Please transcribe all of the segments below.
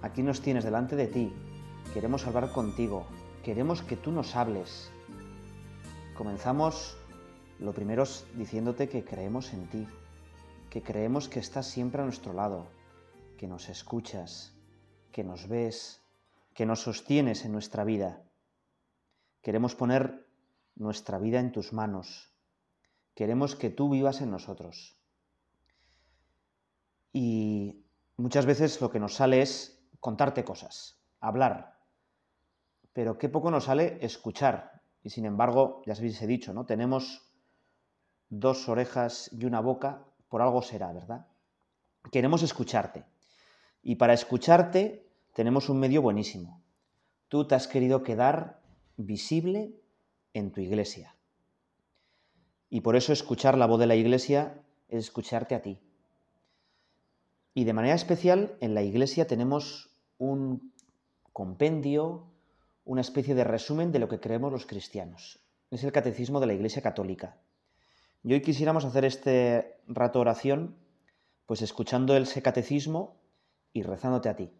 Aquí nos tienes delante de ti. Queremos hablar contigo. Queremos que tú nos hables. Comenzamos lo primero diciéndote que creemos en ti, que creemos que estás siempre a nuestro lado, que nos escuchas, que nos ves, que nos sostienes en nuestra vida. Queremos poner nuestra vida en tus manos. Queremos que tú vivas en nosotros. Y muchas veces lo que nos sale es contarte cosas, hablar. Pero qué poco nos sale escuchar. Y sin embargo, ya os he dicho, ¿no? Tenemos dos orejas y una boca, por algo será, ¿verdad? Queremos escucharte. Y para escucharte tenemos un medio buenísimo. Tú te has querido quedar visible en tu iglesia. Y por eso escuchar la voz de la iglesia es escucharte a ti. Y de manera especial en la iglesia tenemos un compendio, una especie de resumen de lo que creemos los cristianos. Es el catecismo de la Iglesia Católica. Y hoy quisiéramos hacer este rato oración, pues escuchando ese catecismo y rezándote a ti.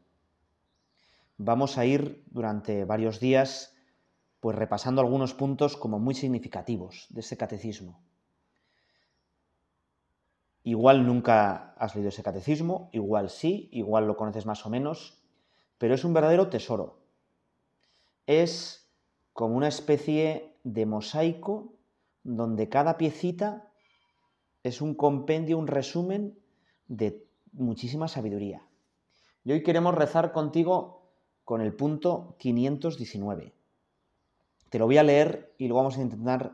Vamos a ir durante varios días pues repasando algunos puntos como muy significativos de ese catecismo. Igual nunca has leído ese catecismo, igual sí, igual lo conoces más o menos, pero es un verdadero tesoro. Es como una especie de mosaico donde cada piecita es un compendio, un resumen de muchísima sabiduría. Y hoy queremos rezar contigo con el punto 519. Te lo voy a leer y luego vamos a intentar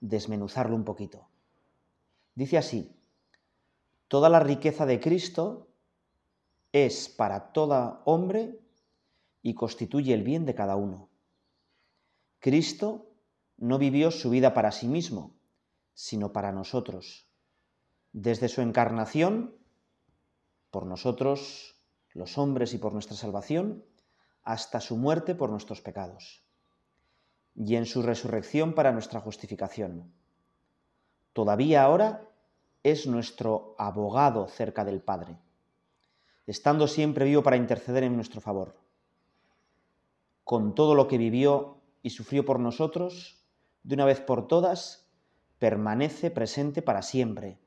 desmenuzarlo un poquito. Dice así, toda la riqueza de Cristo es para todo hombre y constituye el bien de cada uno. Cristo no vivió su vida para sí mismo, sino para nosotros. Desde su encarnación, por nosotros, los hombres y por nuestra salvación, hasta su muerte por nuestros pecados, y en su resurrección para nuestra justificación. Todavía ahora es nuestro abogado cerca del Padre estando siempre vivo para interceder en nuestro favor. Con todo lo que vivió y sufrió por nosotros, de una vez por todas, permanece presente para siempre,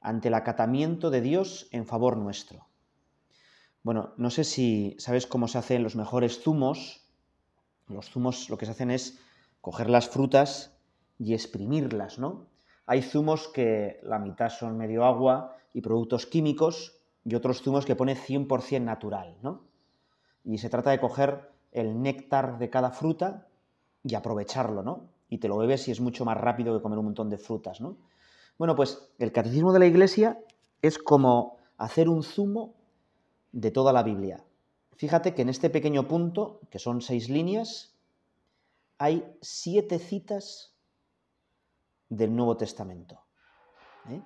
ante el acatamiento de Dios en favor nuestro. Bueno, no sé si sabes cómo se hacen los mejores zumos. Los zumos lo que se hacen es coger las frutas y exprimirlas, ¿no? Hay zumos que la mitad son medio agua y productos químicos y otros zumos que pone 100% natural, ¿no? Y se trata de coger el néctar de cada fruta y aprovecharlo, ¿no? Y te lo bebes y es mucho más rápido que comer un montón de frutas, ¿no? Bueno, pues el catecismo de la Iglesia es como hacer un zumo de toda la Biblia. Fíjate que en este pequeño punto, que son seis líneas, hay siete citas del Nuevo Testamento. ¿eh?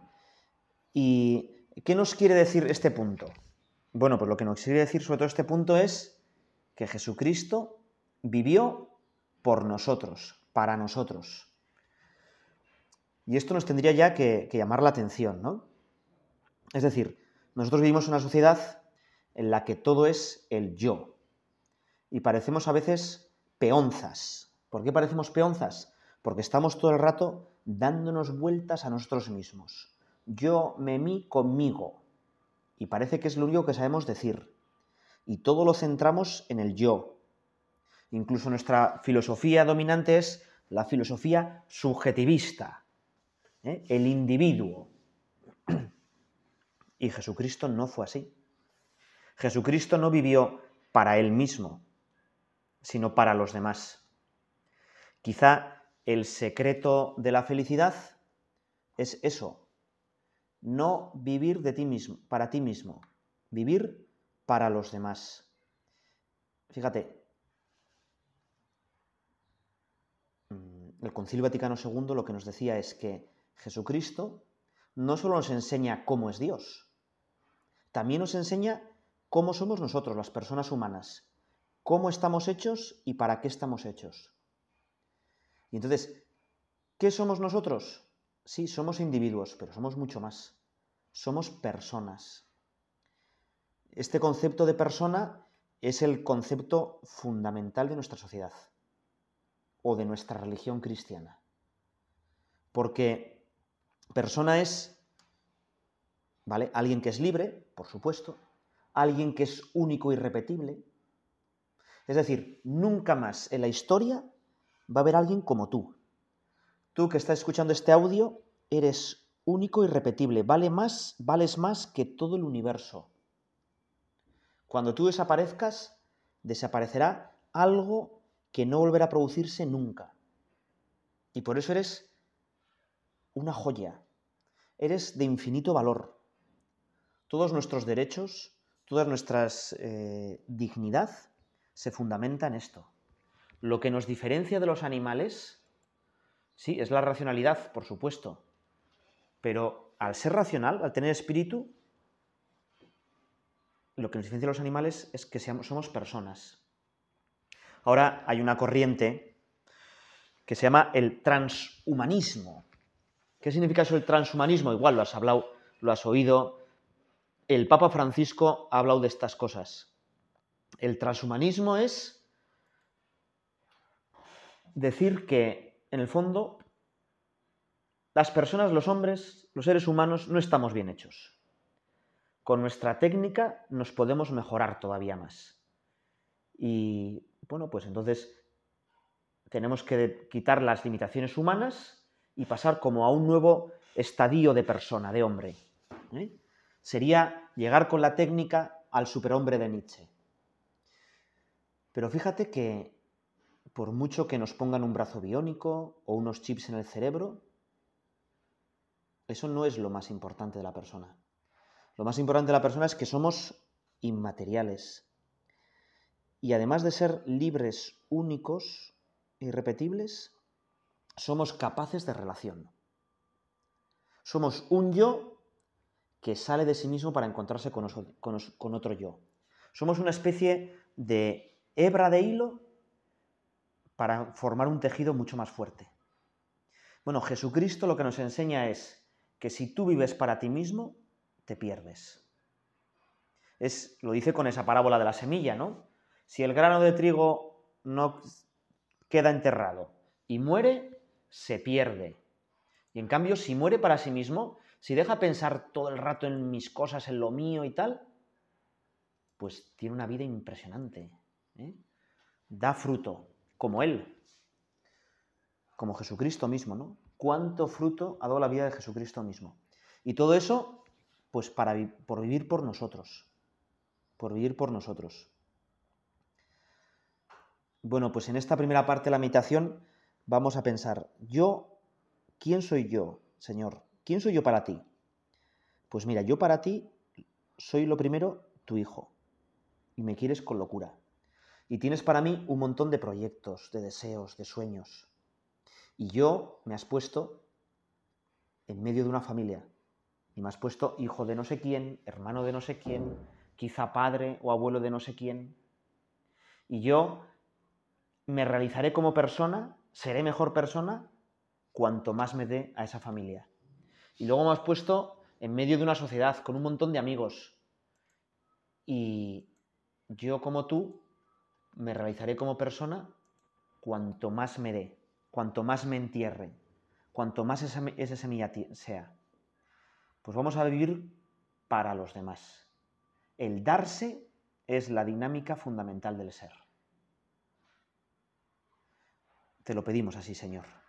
Y ¿Qué nos quiere decir este punto? Bueno, pues lo que nos quiere decir sobre todo este punto es que Jesucristo vivió por nosotros, para nosotros. Y esto nos tendría ya que, llamar la atención, ¿no? Es decir, nosotros vivimos una sociedad en la que todo es el yo. Y parecemos a veces peonzas. ¿Por qué parecemos peonzas? Porque estamos todo el rato dándonos vueltas a nosotros mismos yo me mí conmigo. Y parece que es lo único que sabemos decir. Y todo lo centramos en el yo. Incluso nuestra filosofía dominante es la filosofía subjetivista, ¿eh? el individuo. Y Jesucristo no fue así. Jesucristo no vivió para él mismo, sino para los demás. Quizá el secreto de la felicidad es eso, no vivir de ti mismo, para ti mismo, vivir para los demás. fíjate, mm, el Concilio Vaticano II lo que nos decía es que Jesucristo no solo nos enseña cómo es Dios, también nos enseña cómo somos nosotros, las personas humanas, cómo estamos hechos y para qué estamos hechos. Y entonces, ¿qué somos nosotros? Sí, somos individuos, pero somos mucho más. Somos personas. Este concepto de persona es el concepto fundamental de nuestra sociedad o de nuestra religión cristiana. Porque persona es, ¿vale? Alguien que es libre, por supuesto, alguien que es único y repetible. Es decir, nunca más en la historia va a haber alguien como tú. Tú que estás escuchando este audio, eres único y repetible, vale más, vales más que todo el universo. Cuando tú desaparezcas, desaparecerá algo que no volverá a producirse nunca. Y por eso eres una joya. Eres de infinito valor. Todos nuestros derechos, toda nuestra eh, dignidad se fundamenta en esto. Lo que nos diferencia de los animales, sí, es la racionalidad, por supuesto, pero al ser racional, al tener espíritu, lo que nos diferencia de los animales es que somos personas. Ahora hay una corriente que se llama el transhumanismo. ¿Qué significa eso el transhumanismo? Igual lo has hablado, lo has oído. El Papa Francisco ha hablado de estas cosas. El transhumanismo es decir que, en el fondo, las personas, los hombres, los seres humanos, no estamos bien hechos. Con nuestra técnica nos podemos mejorar todavía más. Y bueno, pues entonces tenemos que quitar las limitaciones humanas y pasar como a un nuevo estadio de persona, de hombre. ¿eh? Sería llegar con la técnica al superhombre de Nietzsche. Pero fíjate que por mucho que nos pongan un brazo biónico o unos chips en el cerebro, eso no es lo más importante de la persona. Lo más importante de la persona es que somos inmateriales. Y además de ser libres, únicos, irrepetibles, somos capaces de relación. Somos un yo que sale de sí mismo para encontrarse con, otro yo. Somos una especie de hebra de hilo para formar un tejido mucho más fuerte. Bueno, Jesucristo lo que nos enseña es que si tú vives para ti mismo, te pierdes. Es, lo dice con esa parábola de la semilla, ¿no? Si el grano de trigo no queda enterrado y muere, se pierde. Y en cambio, si muere para sí mismo, si deja pensar todo el rato en mis cosas, en lo mío y tal, pues tiene una vida impresionante. ¿eh? Da fruto, como Él, como Jesucristo mismo, ¿no? ¿Cuánto fruto ha dado la vida de Jesucristo mismo? Y todo eso, pues para, por vivir por nosotros, por vivir por nosotros. Bueno, pues en esta primera parte de la meditación vamos a pensar, yo, ¿quién soy yo, Señor? ¿Quién soy yo para ti? Pues mira, yo para ti soy lo primero tu hijo y me quieres con locura. Y tienes para mí un montón de proyectos, de deseos, de sueños. Y yo me has puesto en medio de una familia. Y me has puesto hijo de no sé quién, hermano de no sé quién, quizá padre o abuelo de no sé quién. Y yo me realizaré como persona seré mejor persona cuanto más me dé a esa familia. Y luego me has puesto en medio de una sociedad con un montón de amigos. Y yo como tú me realizaré como persona cuanto más me dé, cuanto más me entierre, cuanto más esa, esa semilla sea. Pues vamos a vivir para los demás. El darse es la dinámica fundamental del ser. Te lo pedimos así, Señor.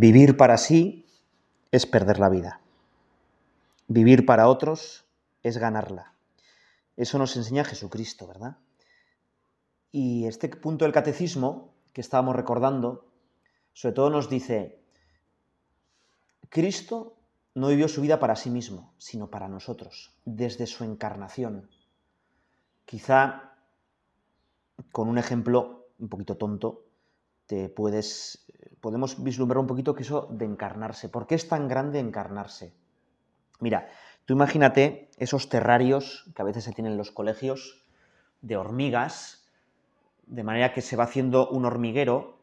Vivir para sí es perder la vida. Vivir para otros es ganarla. Eso nos enseña Jesucristo, ¿verdad? Y este punto del catecismo que estábamos recordando, sobre todo nos dice, Cristo no vivió su vida para sí mismo, sino para nosotros, desde su encarnación. Quizá con un ejemplo un poquito tonto, te puedes, podemos vislumbrar un poquito que eso de encarnarse. ¿Por qué es tan grande encarnarse? Mira, tú imagínate esos terrarios que a veces se tienen en los colegios de hormigas, de manera que se va haciendo un hormiguero,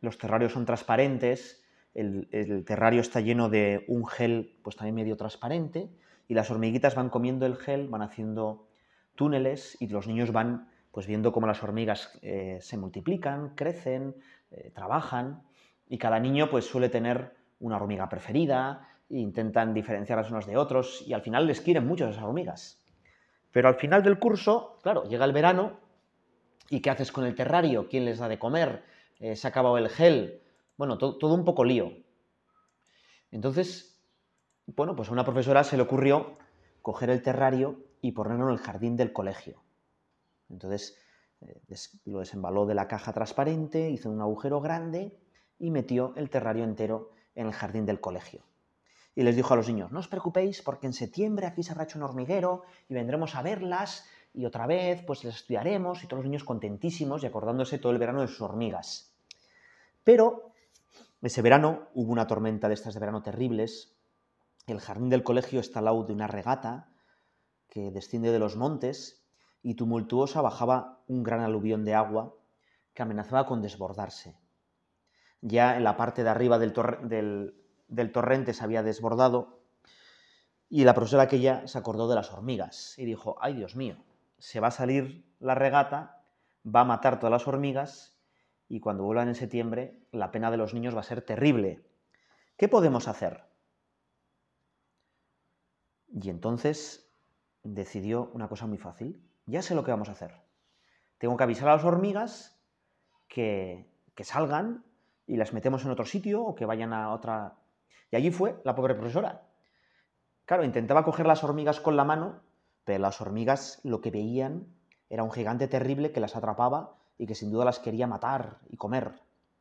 los terrarios son transparentes, el, el, terrario está lleno de un gel pues también medio transparente y las hormiguitas van comiendo el gel, van haciendo túneles y los niños van pues viendo cómo las hormigas eh, se multiplican, crecen, eh, trabajan y cada niño pues suele tener una hormiga preferida, e intentan diferenciarlas unos de otros y al final les quieren mucho esas hormigas. Pero al final del curso, claro, llega el verano y ¿qué haces con el terrario? ¿Quién les da de comer? Eh, ¿Se ha acabado el gel? Bueno, todo un poco lío. Entonces, bueno, pues a una profesora se le ocurrió coger el terrario y ponerlo en el jardín del colegio. Entonces eh, lo desembaló de la caja transparente, hizo un agujero grande y metió el terrario entero en el jardín del colegio. Y les dijo a los niños, no os preocupéis porque en septiembre aquí se habrá hecho un hormiguero y vendremos a verlas y otra vez pues les estudiaremos y todos los niños contentísimos y acordándose todo el verano de sus hormigas. Pero ese verano hubo una tormenta de estas de verano terribles. El jardín del colegio está al lado de una regata que desciende de los montes y tumultuosa bajaba un gran aluvión de agua que amenazaba con desbordarse. Ya en la parte de arriba del, torrente se había desbordado y la profesora aquella se acordó de las hormigas y dijo, ay Dios mío, se va a salir la regata, va a matar todas las hormigas y cuando vuelvan en septiembre la pena de los niños va a ser terrible. ¿Qué podemos hacer? Y entonces decidió una cosa muy fácil ya sé lo que vamos a hacer. Tengo que avisar a las hormigas que, que salgan y las metemos en otro sitio o que vayan a otra... Y allí fue la pobre profesora. Claro, intentaba coger las hormigas con la mano, pero las hormigas lo que veían era un gigante terrible que las atrapaba y que sin duda las quería matar y comer.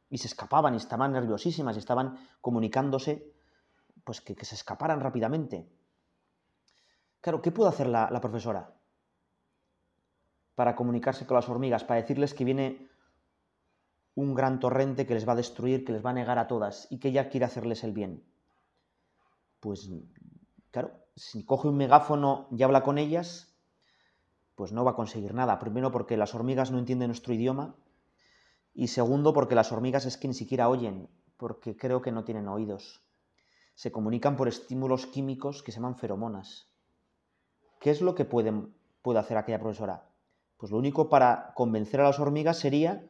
Y se escapaban y estaban nerviosísimas y estaban comunicándose, pues que, se escaparan rápidamente. Claro, ¿qué pudo hacer la profesora? Para comunicarse con las hormigas, para decirles que viene un gran torrente que les va a destruir, que les va a negar a todas y que ella quiere hacerles el bien. Pues claro, si coge un megáfono y habla con ellas, pues no va a conseguir nada. Primero porque las hormigas no entienden nuestro idioma y segundo porque las hormigas es que ni siquiera oyen, porque creo que no tienen oídos. Se comunican por estímulos químicos que se llaman feromonas. ¿Qué es lo que puede, puede hacer aquella profesora? Pues lo único para convencer a las hormigas sería,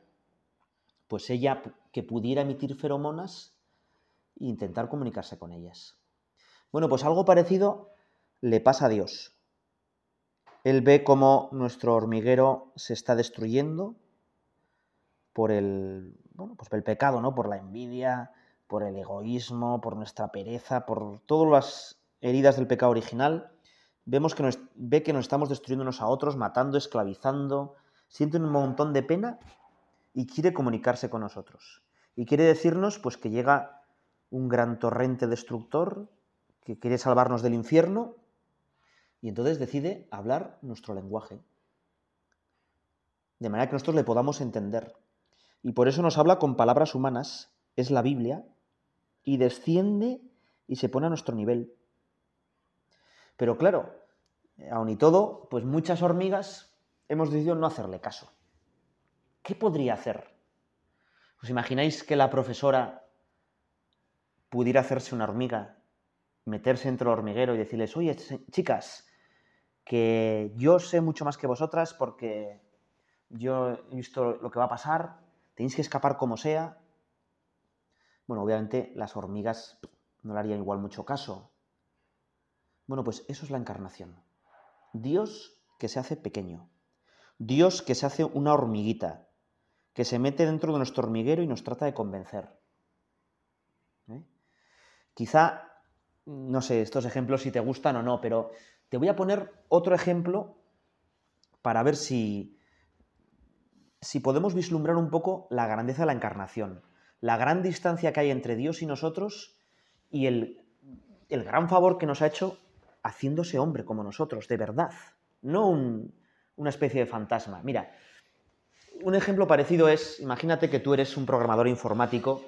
pues ella que pudiera emitir feromonas e intentar comunicarse con ellas. Bueno, pues algo parecido le pasa a Dios. Él ve cómo nuestro hormiguero se está destruyendo por el, bueno, pues el pecado, ¿no? Por la envidia, por el egoísmo, por nuestra pereza, por todas las heridas del pecado original vemos que nos, ve que nos estamos destruyéndonos a otros, matando, esclavizando, siente un montón de pena y quiere comunicarse con nosotros. Y quiere decirnos pues que llega un gran torrente destructor que quiere salvarnos del infierno y entonces decide hablar nuestro lenguaje. De manera que nosotros le podamos entender. Y por eso nos habla con palabras humanas, es la Biblia, y desciende y se pone a nuestro nivel. Pero claro, aun y todo, pues muchas hormigas hemos decidido no hacerle caso. ¿Qué podría hacer? ¿Os imagináis que la profesora pudiera hacerse una hormiga, meterse dentro del hormiguero y decirles, oye, chicas, que yo sé mucho más que vosotras porque yo he visto lo que va a pasar, tenéis que escapar como sea. Bueno, obviamente las hormigas no le harían igual mucho caso, bueno, pues eso es la encarnación. Dios que se hace pequeño. Dios que se hace una hormiguita, que se mete dentro de nuestro hormiguero y nos trata de convencer. ¿eh? Quizá, no sé, estos ejemplos si te gustan o no, pero te voy a poner otro ejemplo para ver si, si podemos vislumbrar un poco la grandeza de la encarnación, la gran distancia que hay entre Dios y nosotros y el, el gran favor que nos ha hecho haciéndose hombre como nosotros, de verdad, no una especie de fantasma. Mira, un ejemplo parecido es, imagínate que tú eres un programador informático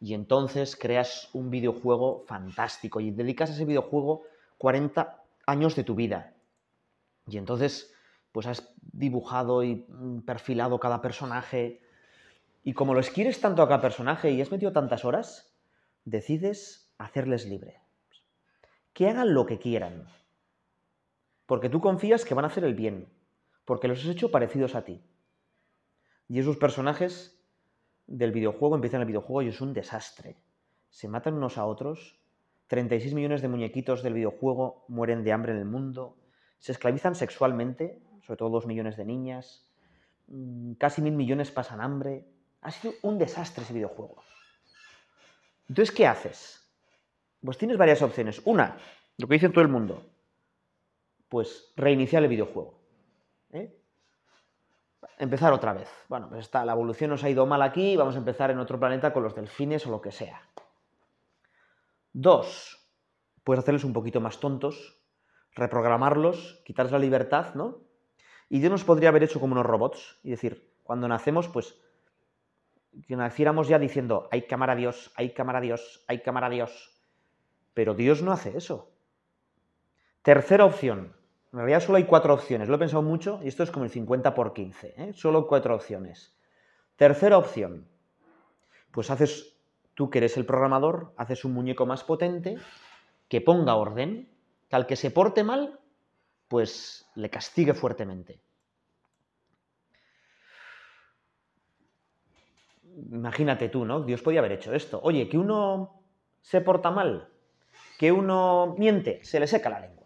y entonces creas un videojuego fantástico y dedicas a ese videojuego 40 años de tu vida. Y entonces, pues has dibujado y perfilado cada personaje. Y como los quieres tanto a cada personaje y has metido tantas horas, decides hacerles libre. Que hagan lo que quieran. Porque tú confías que van a hacer el bien. Porque los has hecho parecidos a ti. Y esos personajes del videojuego empiezan el videojuego y es un desastre. Se matan unos a otros. 36 millones de muñequitos del videojuego mueren de hambre en el mundo. Se esclavizan sexualmente, sobre todo dos millones de niñas. Mm, casi mil millones pasan hambre. Ha sido un desastre ese videojuego. Entonces, ¿qué haces? Pues tienes varias opciones. Una, lo que dice todo el mundo, pues reiniciar el videojuego. ¿eh? empezar otra vez. Bueno, pues está, la evolución nos ha ido mal aquí, vamos a empezar en otro planeta con los delfines o lo que sea. Dos, puedes hacerles un poquito más tontos, reprogramarlos, quitarles la libertad, ¿no? Y Dios nos podría haber hecho como unos robots y decir, cuando nacemos, pues que naciéramos ya diciendo, hay cámara Dios, hay cámara Dios, hay cámara Dios. Pero Dios no hace eso. Tercera opción, en realidad solo hay cuatro opciones. Lo he pensado mucho y esto es como el 50 por 15. ¿eh? Solo cuatro opciones. Tercera opción. Pues haces, tú que eres el programador, haces un muñeco más potente que ponga orden, que al que se porte mal, pues le castigue fuertemente. Imagínate tú, ¿no? Dios podía haber hecho esto. Oye, que uno se porta mal, que uno miente, se le seca la lengua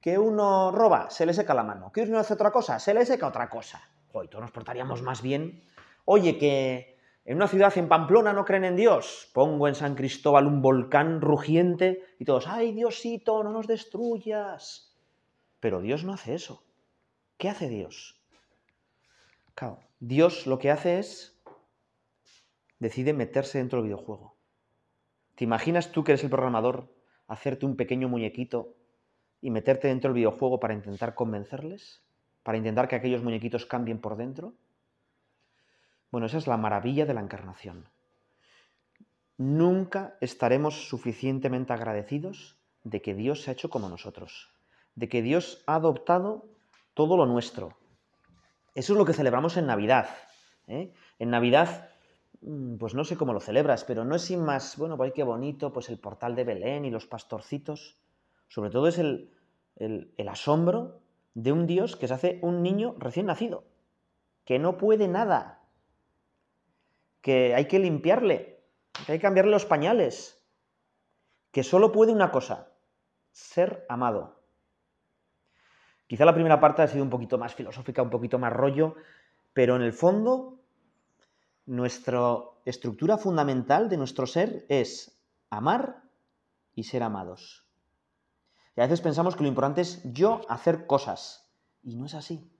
que uno roba, se le seca la mano, que uno hace otra cosa, se le seca otra cosa. Hoy todos nos portaríamos más bien. Oye, que en una ciudad en Pamplona no creen en Dios. Pongo en San Cristóbal un volcán rugiente y todos, ay Diosito, no nos destruyas. Pero Dios no hace eso. ¿Qué hace Dios? Claro, Dios lo que hace es, decide meterse dentro del videojuego. ¿Te imaginas tú que eres el programador, hacerte un pequeño muñequito y meterte dentro del videojuego para intentar convencerles, para intentar que aquellos muñequitos cambien por dentro? Bueno, esa es la maravilla de la encarnación. Nunca estaremos suficientemente agradecidos de que Dios se ha hecho como nosotros, de que Dios ha adoptado todo lo nuestro. Eso es lo que celebramos en Navidad. ¿eh? En Navidad, pues no sé cómo lo celebras, pero no es sin más, bueno, pues qué bonito, pues el portal de Belén y los pastorcitos sobre todo es el, asombro de un Dios que se hace un niño recién nacido, que no puede nada, que hay que limpiarle, que hay que cambiarle los pañales, que solo puede una cosa, ser amado. Quizá la primera parte ha sido un poquito más filosófica, un poquito más rollo, pero en el fondo nuestra estructura fundamental de nuestro ser es amar y ser amados. Y a veces pensamos que lo importante es yo hacer cosas. Y no es así.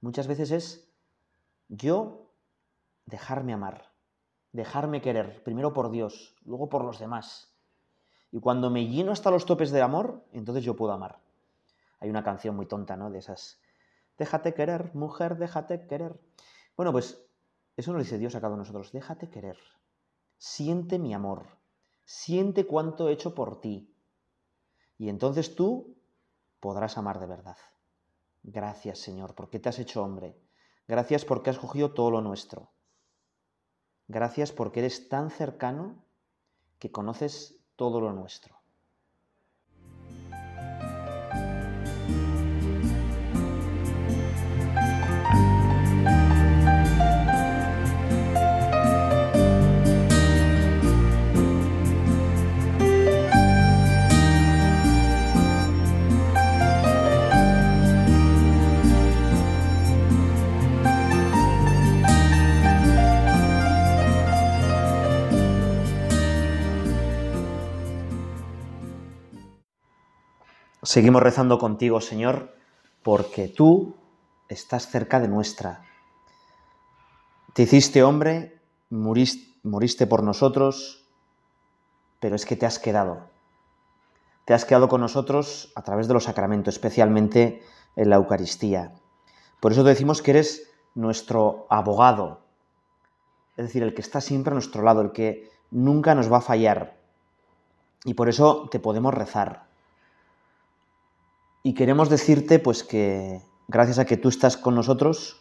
Muchas veces es yo dejarme amar, dejarme querer, primero por Dios, luego por los demás. Y cuando me lleno hasta los topes de amor, entonces yo puedo amar. Hay una canción muy tonta, ¿no? De esas. Déjate querer, mujer, déjate querer. Bueno, pues eso nos dice Dios a cada uno de nosotros. Déjate querer. Siente mi amor. Siente cuánto he hecho por ti. Y entonces tú podrás amar de verdad. Gracias, Señor, porque te has hecho hombre. Gracias porque has cogido todo lo nuestro. Gracias porque eres tan cercano que conoces todo lo nuestro. Seguimos rezando contigo, Señor, porque tú estás cerca de nuestra. Te hiciste hombre, moriste, por nosotros, pero es que te has quedado. Te has quedado con nosotros a través de los sacramentos, especialmente en la Eucaristía. Por eso te decimos que eres nuestro abogado, es decir, el que está siempre a nuestro lado, el que nunca nos va a fallar. Y por eso te podemos rezar. Y queremos decirte pues que gracias a que tú estás con nosotros,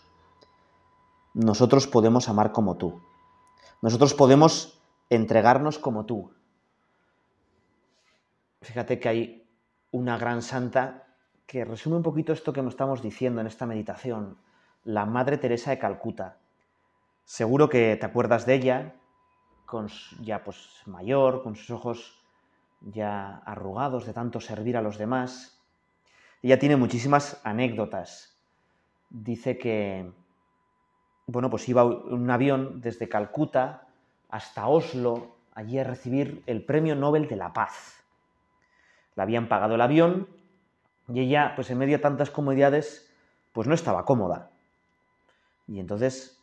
nosotros podemos amar como tú. Nosotros podemos entregarnos como tú. Fíjate que hay una gran santa que resume un poquito esto que nos estamos diciendo en esta meditación, la Madre Teresa de Calcuta. Seguro que te acuerdas de ella, ya pues mayor, con sus ojos ya arrugados de tanto servir a los demás, ella tiene muchísimas anécdotas. Dice que, bueno, pues iba un avión desde Calcuta hasta Oslo, allí a recibir el Premio Nobel de la Paz. Le habían pagado el avión y ella, pues en medio de tantas comodidades, pues no estaba cómoda. Y entonces,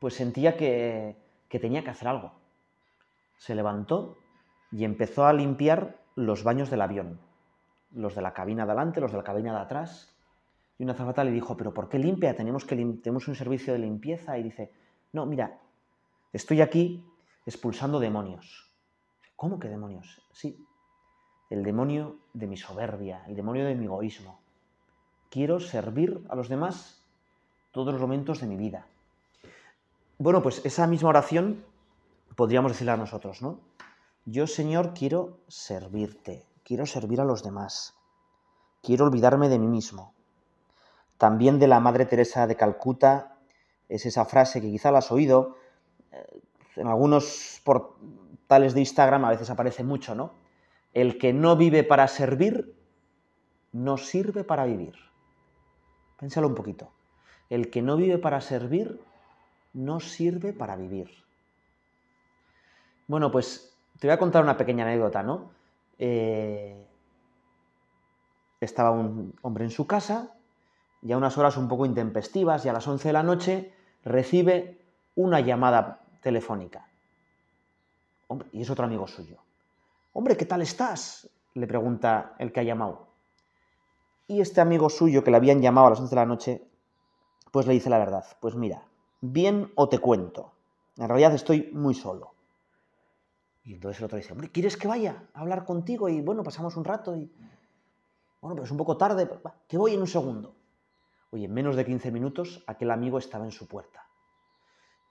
pues sentía que, que tenía que hacer algo. Se levantó y empezó a limpiar los baños del avión los de la cabina de adelante, los de la cabina de atrás. Y una azafata le dijo, pero ¿por qué limpia? Tenemos, que tenemos un servicio de limpieza. Y dice, no, mira, estoy aquí expulsando demonios. ¿Cómo que demonios? Sí, el demonio de mi soberbia, el demonio de mi egoísmo. Quiero servir a los demás todos los momentos de mi vida. Bueno, pues esa misma oración podríamos decirla a nosotros, ¿no? Yo, Señor, quiero servirte, quiero servir a los demás, quiero olvidarme de mí mismo. También de la Madre Teresa de Calcuta es esa frase que quizá la has oído, eh, en algunos portales de Instagram a veces aparece mucho, ¿no? El que no vive para servir, no sirve para vivir. Pénsalo un poquito. El que no vive para servir, no sirve para vivir. Bueno, pues te voy a contar una pequeña anécdota, ¿no? Eh, estaba un hombre en su casa y a unas horas un poco intempestivas y a las 11 de la noche recibe una llamada telefónica. y es otro amigo suyo. Hombre, ¿qué tal estás? le pregunta el que ha llamado. Y este amigo suyo que le habían llamado a las 11 de la noche, pues le dice la verdad. Pues mira, bien o te cuento. En realidad estoy muy solo. Y entonces el otro dice, hombre, ¿quieres que vaya a hablar contigo? Y bueno, pasamos un rato y... Bueno, pero es un poco tarde, que voy en un segundo. Oye, en menos de 15 minutos aquel amigo estaba en su puerta.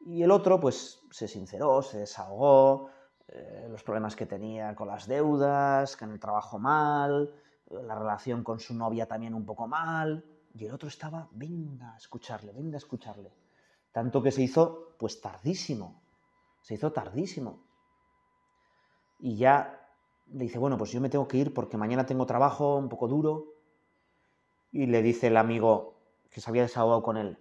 Y el otro, pues, se sinceró, se desahogó, eh, los problemas que tenía con las deudas, en el trabajo mal, la relación con su novia también un poco mal. Y el otro estaba, venga a escucharle, venga a escucharle. Tanto que se hizo, pues, tardísimo. Se hizo tardísimo y ya le dice, bueno, pues yo me tengo que ir porque mañana tengo trabajo un poco duro. Y le dice el amigo que se había desahogado con él,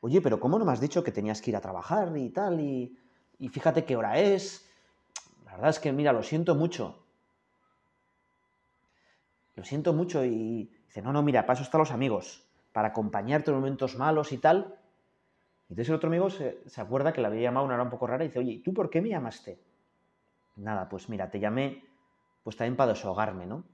oye, pero ¿cómo no me has dicho que tenías que ir a trabajar y tal? Y, y fíjate qué hora es. La verdad es que, mira, lo siento mucho. Lo siento mucho y dice, no, no, mira, para eso están los amigos, para acompañarte en momentos malos y tal. Y entonces el otro amigo se, se acuerda que le había llamado una hora un poco rara y dice, oye, ¿y tú por qué me llamaste? Nada, pues mira, te llamé pues también para deshogarme, ¿no?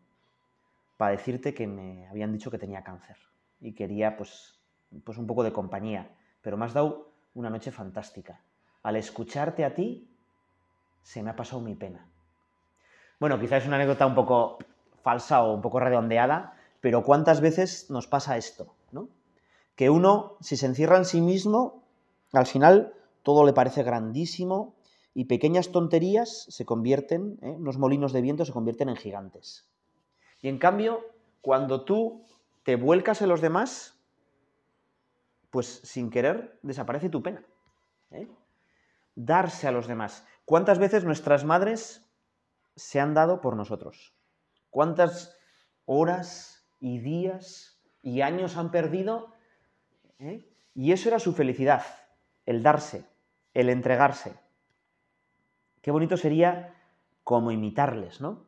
Para decirte que me habían dicho que tenía cáncer y quería pues, pues un poco de compañía, pero me has dado una noche fantástica. Al escucharte a ti, se me ha pasado mi pena. Bueno, quizás es una anécdota un poco falsa o un poco redondeada, pero ¿cuántas veces nos pasa esto? ¿no? Que uno, si se encierra en sí mismo, al final todo le parece grandísimo, y pequeñas tonterías se convierten, ¿eh? unos molinos de viento se convierten en gigantes. Y en cambio, cuando tú te vuelcas en los demás, pues sin querer desaparece tu pena. ¿eh? Darse a los demás. ¿Cuántas veces nuestras madres se han dado por nosotros? ¿Cuántas horas y días y años han perdido? ¿Eh? Y eso era su felicidad, el darse, el entregarse. Qué bonito sería como imitarles, ¿no?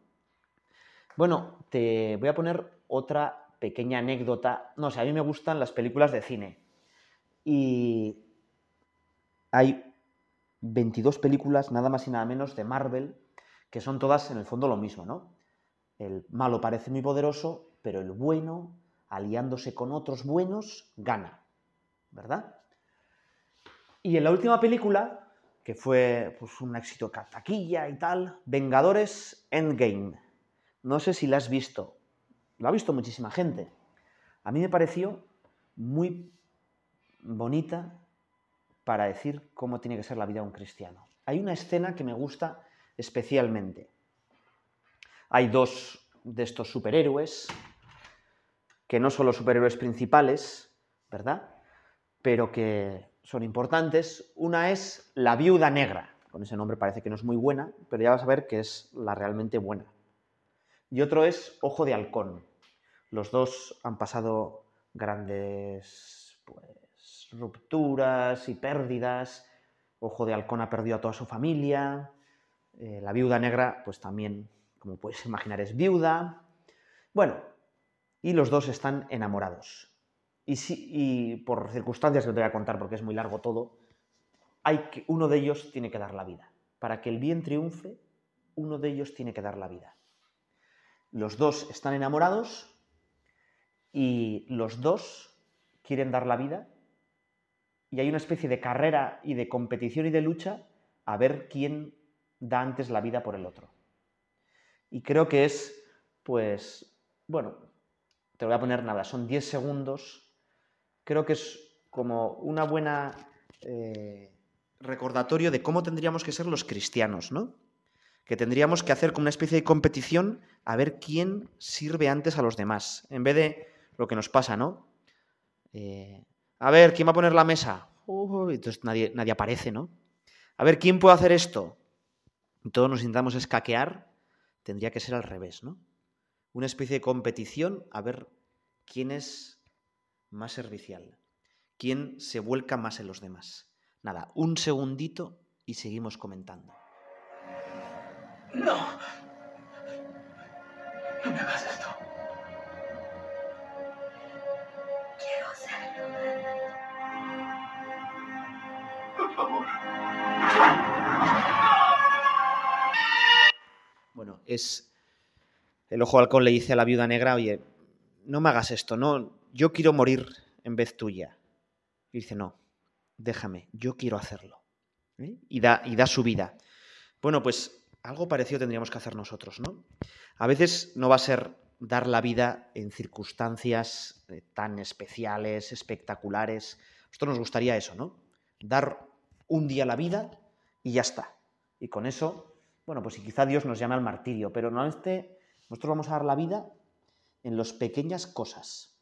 Bueno, te voy a poner otra pequeña anécdota. No sé, a mí me gustan las películas de cine. Y hay 22 películas, nada más y nada menos, de Marvel, que son todas en el fondo lo mismo, ¿no? El malo parece muy poderoso, pero el bueno, aliándose con otros buenos, gana, ¿verdad? Y en la última película, que fue pues, un éxito taquilla y tal, Vengadores Endgame. No sé si la has visto. Lo ha visto muchísima gente. A mí me pareció muy bonita para decir cómo tiene que ser la vida de un cristiano. Hay una escena que me gusta especialmente. Hay dos de estos superhéroes, que no son los superhéroes principales, ¿verdad? Pero que son importantes. Una es la viuda negra. Con ese nombre parece que no es muy buena, pero ya vas a ver que es la realmente buena. Y otro es Ojo de Halcón. Los dos han pasado grandes pues, rupturas y pérdidas. Ojo de Halcón ha perdido a toda su familia. Eh, la viuda negra, pues también, como puedes imaginar, es viuda. Bueno, y los dos están enamorados. Y, y por circunstancias que te voy a contar porque es muy largo todo, hay que, uno de ellos tiene que dar la vida. Para que el bien triunfe, uno de ellos tiene que dar la vida. Los dos están enamorados y los dos quieren dar la vida y hay una especie de carrera y de competición y de lucha a ver quién da antes la vida por el otro. Y creo que es, pues, bueno, te voy a poner nada, son 10 segundos. Creo que es como una buena eh, recordatorio de cómo tendríamos que ser los cristianos, ¿no? Que tendríamos que hacer como una especie de competición a ver quién sirve antes a los demás, en vez de lo que nos pasa, ¿no? Eh, a ver, ¿quién va a poner la mesa? entonces nadie, nadie aparece, ¿no? A ver, ¿quién puede hacer esto? todos nos intentamos escaquear, tendría que ser al revés, ¿no? Una especie de competición a ver quién es más servicial, quién se vuelca más en los demás. Nada, un segundito y seguimos comentando. No. No me hagas esto. Quiero hacerlo. Por favor. Bueno, es. El ojo halcón le dice a la viuda negra, oye, no me hagas esto, no, yo quiero morir en vez tuya. Y dice, no, déjame, yo quiero hacerlo. ¿eh? Y, da, y da su vida. Bueno, pues algo parecido tendríamos que hacer nosotros, ¿no? A veces no va a ser dar la vida en circunstancias eh, tan especiales, espectaculares. A nos gustaría eso, ¿no? Dar un día la vida y ya está. Y con eso bueno, pues quizá Dios nos llama al martirio, pero normalmente nosotros vamos a dar la vida en las pequeñas cosas.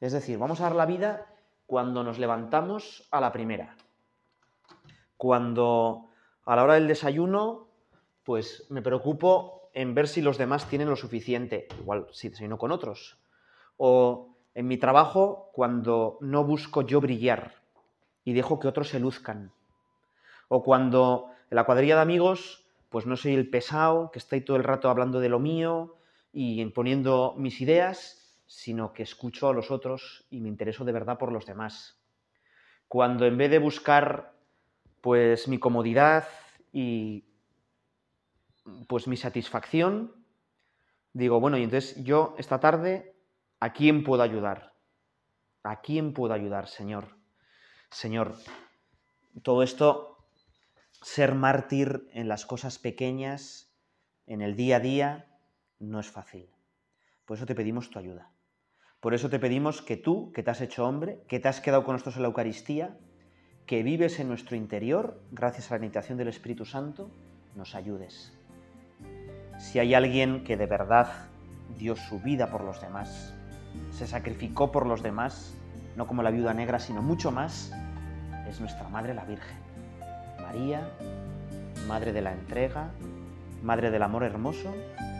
Es decir, vamos a dar la vida cuando nos levantamos a la primera. Cuando a la hora del desayuno, pues me preocupo en ver si los demás tienen lo suficiente, igual si desayuno con otros. O en mi trabajo, cuando no busco yo brillar y dejo que otros se luzcan. O cuando en la cuadrilla de amigos, pues no soy el pesado que está todo el rato hablando de lo mío y imponiendo mis ideas, sino que escucho a los otros y me intereso de verdad por los demás. Cuando en vez de buscar pues mi comodidad y pues mi satisfacción, digo, bueno, y entonces yo esta tarde, ¿a quién puedo ayudar? ¿A quién puedo ayudar, Señor? Señor, todo esto ser mártir en las cosas pequeñas, en el día a día, no es fácil. Por eso te pedimos tu ayuda. Por eso te pedimos que tú, que te has hecho hombre, que te has quedado con nosotros en la Eucaristía, que vives en nuestro interior, gracias a la meditación del Espíritu Santo, nos ayudes. Si hay alguien que de verdad dio su vida por los demás, se sacrificó por los demás, no como la viuda negra, sino mucho más, es nuestra Madre la Virgen. María, Madre de la entrega, Madre del amor hermoso,